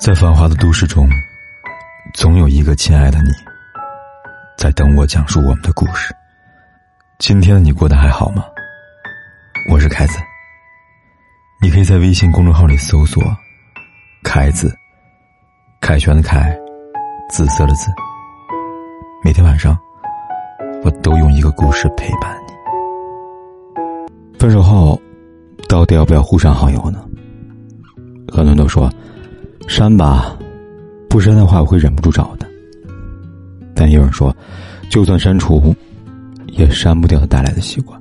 在繁华的都市中，总有一个亲爱的你，在等我讲述我们的故事。今天的你过得还好吗？我是凯子。你可以在微信公众号里搜索“凯子”，凯旋的凯，紫色的紫。每天晚上，我都用一个故事陪伴你。分手后，到底要不要互删好友呢？很多人都说。删吧，不删的话我会忍不住找的。但有人说，就算删除，也删不掉他带来的习惯。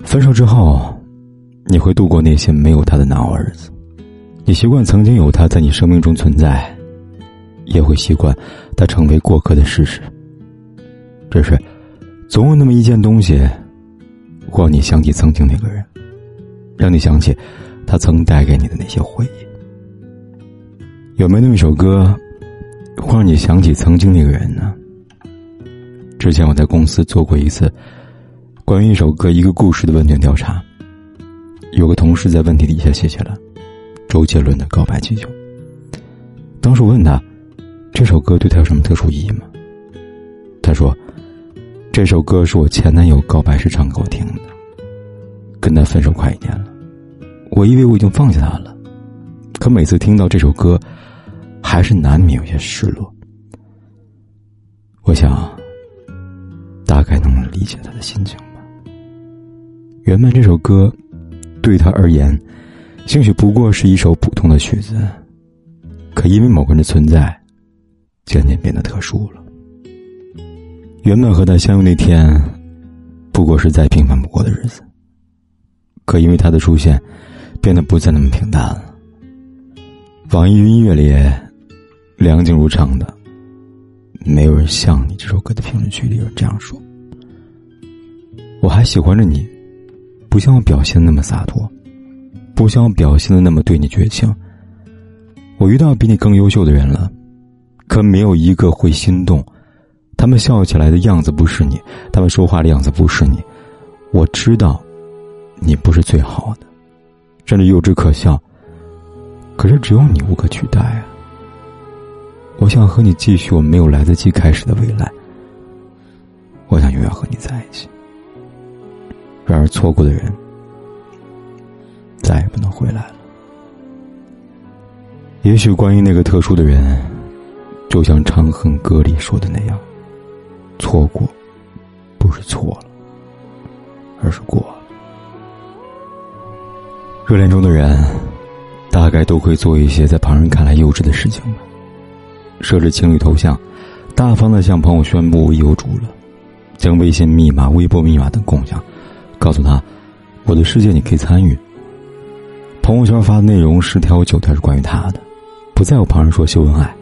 分手之后，你会度过那些没有他的难熬日子，你习惯曾经有他在你生命中存在，也会习惯他成为过客的事实。只是，总有那么一件东西，会让你想起曾经那个人，让你想起他曾带给你的那些回忆。有没有一首歌，会让你想起曾经那个人呢？之前我在公司做过一次关于一首歌、一个故事的问卷调查，有个同事在问题底下写下了周杰伦的《告白气球》。当时我问他，这首歌对他有什么特殊意义吗？他说，这首歌是我前男友告白时唱给我听的。跟他分手快一年了，我以为我已经放下他了，可每次听到这首歌。还是难免有些失落。我想，大概能理解他的心情吧。原本这首歌，对他而言，兴许不过是一首普通的曲子，可因为某个人的存在，渐渐变得特殊了。原本和他相遇那天，不过是再平凡不过的日子，可因为他的出现，变得不再那么平淡了。网易云音乐里。梁静茹唱的《没有人像你》这首歌的评论区里有人这样说：“我还喜欢着你，不像我表现的那么洒脱，不像我表现的那么对你绝情。我遇到比你更优秀的人了，可没有一个会心动。他们笑起来的样子不是你，他们说话的样子不是你。我知道，你不是最好的，甚至幼稚可笑。可是只有你无可取代啊。”我想和你继续我没有来得及开始的未来。我想永远和你在一起。然而错过的人，再也不能回来了。也许关于那个特殊的人，就像《长恨歌》里说的那样，错过，不是错了，而是过了。热恋中的人，大概都会做一些在旁人看来幼稚的事情吧。设置情侣头像，大方的向朋友宣布有主了，将微信密码、微博密码等共享，告诉他，我的世界你可以参与。朋友圈发的内容十条九条是关于他的，不在乎旁人说秀恩爱。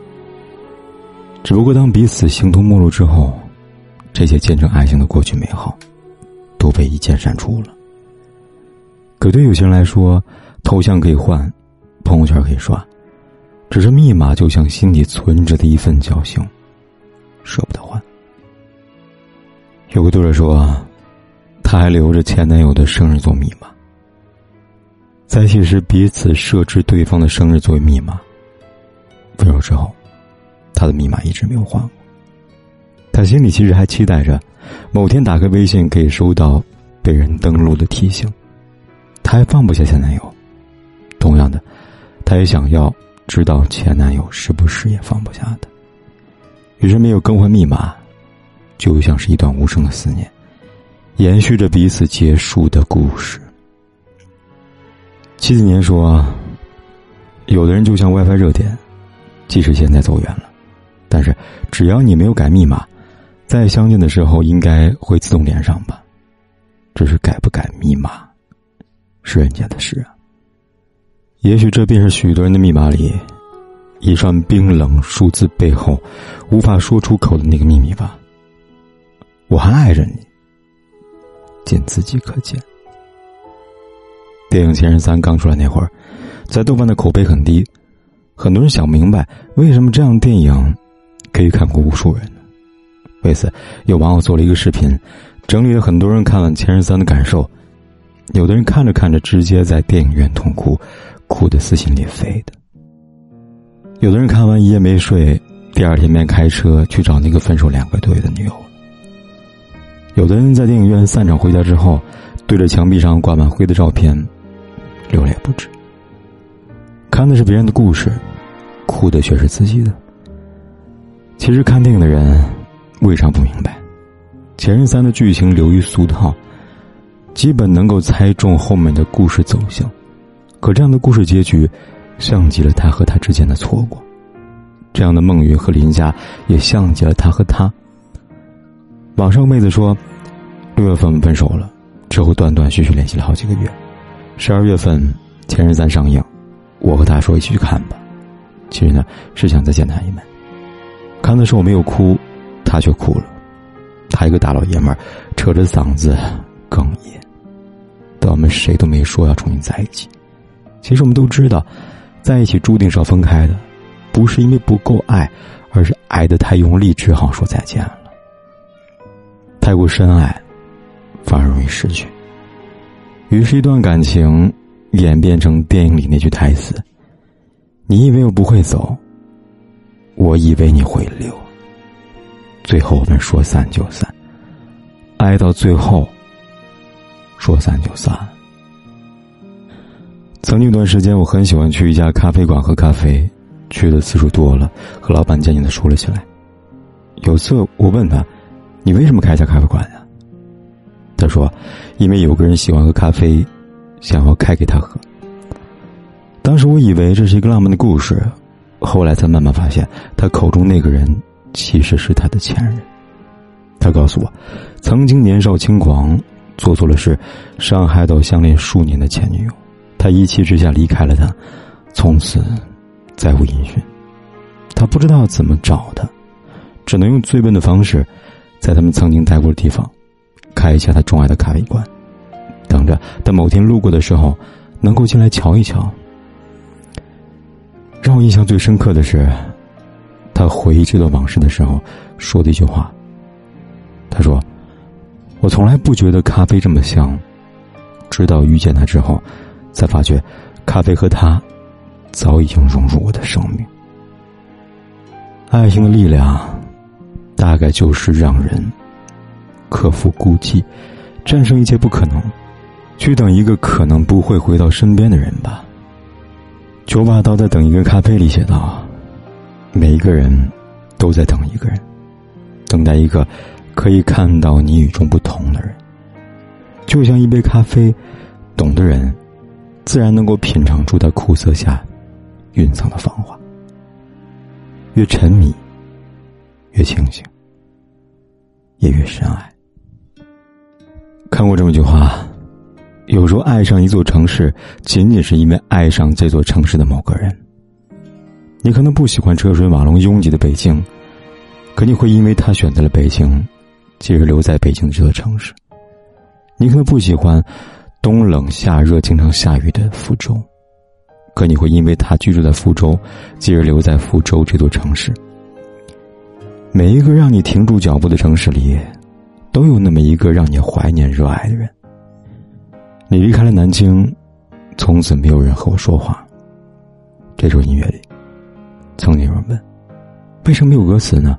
只不过当彼此形同陌路之后，这些见证爱情的过去美好，都被一键删除了。可对有些人来说，头像可以换，朋友圈可以刷。只是密码就像心底存着的一份侥幸，舍不得换。有个读者说，他还留着前男友的生日做密码。在一起时彼此设置对方的生日作为密码，分手之后，他的密码一直没有换过。他心里其实还期待着，某天打开微信可以收到被人登录的提醒。他还放不下前男友，同样的，他也想要。知道前男友是不是也放不下的，于是没有更换密码，就像是一段无声的思念，延续着彼此结束的故事。七几年说，有的人就像 WiFi 热点，即使现在走远了，但是只要你没有改密码，再相见的时候应该会自动连上吧？只是改不改密码，是人家的事啊。也许这便是许多人的密码里，一串冰冷数字背后，无法说出口的那个秘密吧。我还爱着你，仅自己可见。电影《前任三》刚出来那会儿，在豆瓣的口碑很低，很多人想明白为什么这样电影可以看过无数人？为此，有网友做了一个视频，整理了很多人看完《前任三》的感受。有的人看着看着，直接在电影院痛哭。哭得撕心裂肺的。有的人看完一夜没睡，第二天便开车去找那个分手两个多月的女友。有的人在电影院散场回家之后，对着墙壁上挂满灰的照片，流泪不止。看的是别人的故事，哭的却是自己的。其实看电影的人，未尝不明白，《前任三》的剧情流于俗套，基本能够猜中后面的故事走向。可这样的故事结局。像极了他和他之间的错过，这样的孟云和林佳也像极了他和他。网上妹子说，六月份分手了，之后断断续续联系了好几个月。十二月份《前任三》上映，我和他说一起去看吧，其实呢是想再见他一面。看的时候我没有哭，他却哭了。他一个大老爷们，扯着嗓子哽咽。但我们谁都没说要重新在一起。其实我们都知道。在一起注定是要分开的，不是因为不够爱，而是爱的太用力，只好说再见了。太过深爱，反而容易失去。于是，一段感情演变成电影里那句台词：“你以为我不会走，我以为你会留。”最后我们说散就散，爱到最后，说散就散。曾经一段时间，我很喜欢去一家咖啡馆喝咖啡，去的次数多了，和老板渐渐的熟了起来。有次我问他：“你为什么开一家咖啡馆呀？”他说：“因为有个人喜欢喝咖啡，想要开给他喝。”当时我以为这是一个浪漫的故事，后来才慢慢发现，他口中那个人其实是他的前任。他告诉我，曾经年少轻狂，做错了事，伤害到相恋数年的前女友。他一气之下离开了他，从此再无音讯。他不知道怎么找他，只能用最笨的方式，在他们曾经待过的地方，开一家他钟爱的咖啡馆，等着等某天路过的时候，能够进来瞧一瞧。让我印象最深刻的是，他回忆这段往事的时候说的一句话。他说：“我从来不觉得咖啡这么香，直到遇见他之后。”才发觉，咖啡和他，早已经融入我的生命。爱情的力量，大概就是让人克服孤寂，战胜一切不可能，去等一个可能不会回到身边的人吧。九把刀在等一个咖啡里写道：“每一个人都在等一个人，等待一个可以看到你与众不同的人。就像一杯咖啡，懂的人。”自然能够品尝出它苦涩下蕴藏的芳华。越沉迷，越清醒，也越深爱。看过这么一句话：有时候爱上一座城市，仅仅是因为爱上这座城市的某个人。你可能不喜欢车水马龙拥挤的北京，可你会因为他选择了北京，继而留在北京这座城市。你可能不喜欢。冬冷夏热、经常下雨的福州，可你会因为他居住在福州，继而留在福州这座城市。每一个让你停住脚步的城市里，都有那么一个让你怀念、热爱的人。你离开了南京，从此没有人和我说话。这首音乐里，曾经有人问：为什么没有歌词呢？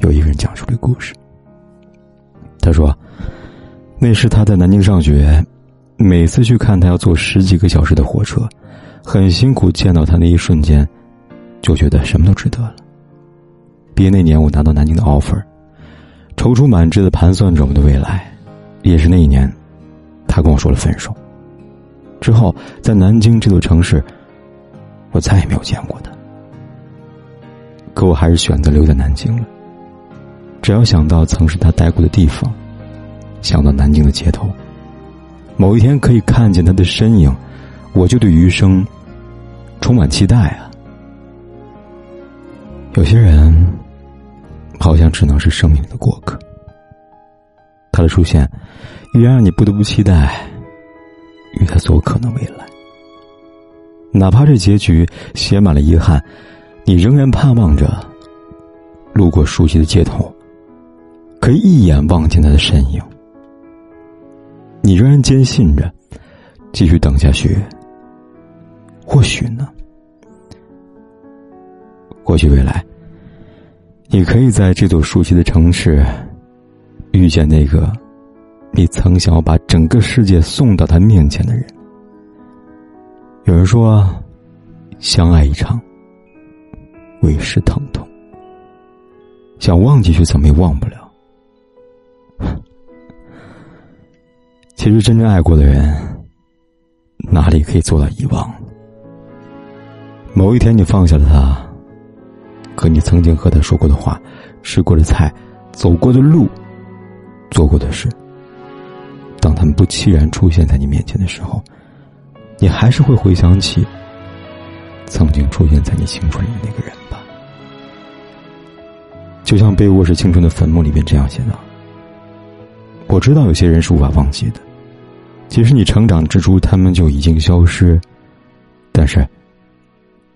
有一个人讲述了故事。他说。那时他在南京上学，每次去看他要坐十几个小时的火车，很辛苦。见到他那一瞬间，就觉得什么都值得了。毕业那年，我拿到南京的 offer，踌躇满志的盘算着我们的未来。也是那一年，他跟我说了分手。之后，在南京这座城市，我再也没有见过他。可我还是选择留在南京了。只要想到曾是他待过的地方。想到南京的街头，某一天可以看见他的身影，我就对余生充满期待啊！有些人好像只能是生命的过客，他的出现依然让你不得不期待与他所可能未来。哪怕这结局写满了遗憾，你仍然盼望着路过熟悉的街头，可以一眼望见他的身影。你仍然坚信着，继续等下去，或许呢，或许未来，你可以在这座熟悉的城市，遇见那个你曾想要把整个世界送到他面前的人。有人说，相爱一场，为时疼痛。想忘记却怎么也忘不了。其实真正爱过的人，哪里可以做到遗忘？某一天你放下了他，可你曾经和他说过的话、吃过的菜、走过的路、做过的事，当他们不期然出现在你面前的时候，你还是会回想起曾经出现在你青春里的那个人吧？就像《被卧室青春的坟墓》里面这样写的：“我知道有些人是无法忘记的。”即使你成长之初，他们就已经消失，但是，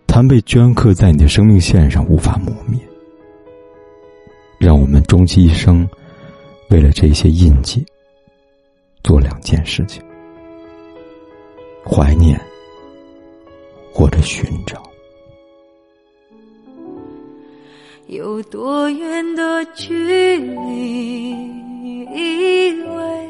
他们被镌刻在你的生命线上，无法磨灭。让我们终其一生，为了这些印记，做两件事情：怀念或者寻找。有多远的距离？以为。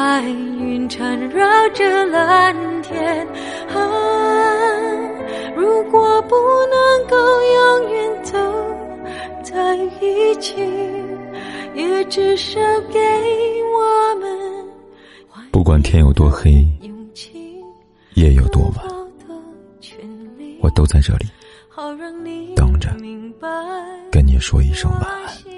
白云缠绕着蓝天，啊，如果不能够永远走在一起，也至少给我们。不管天有多黑，夜有多晚，我都在这里等着，跟你说一声晚安。